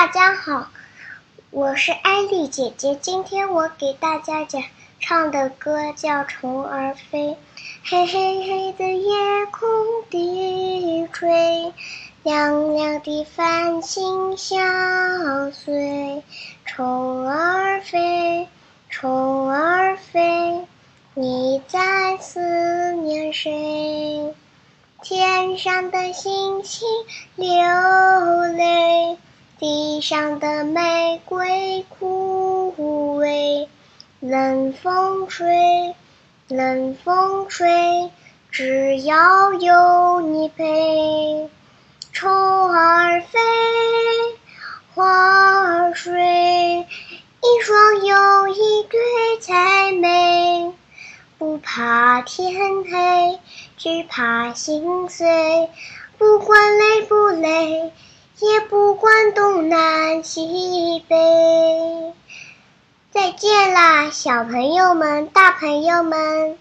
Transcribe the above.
大家好，我是艾丽姐姐。今天我给大家讲唱的歌叫《虫儿飞》。黑黑黑的夜空低垂，亮亮的繁星相随。虫儿飞，虫儿飞，你在思念谁？天上的星星流。地上的玫瑰枯萎，冷风吹，冷风吹，只要有你陪。虫儿飞，花儿睡，一双又一对才美。不怕天黑，只怕心碎。不管累不累。西北，再见啦，小朋友们、大朋友们。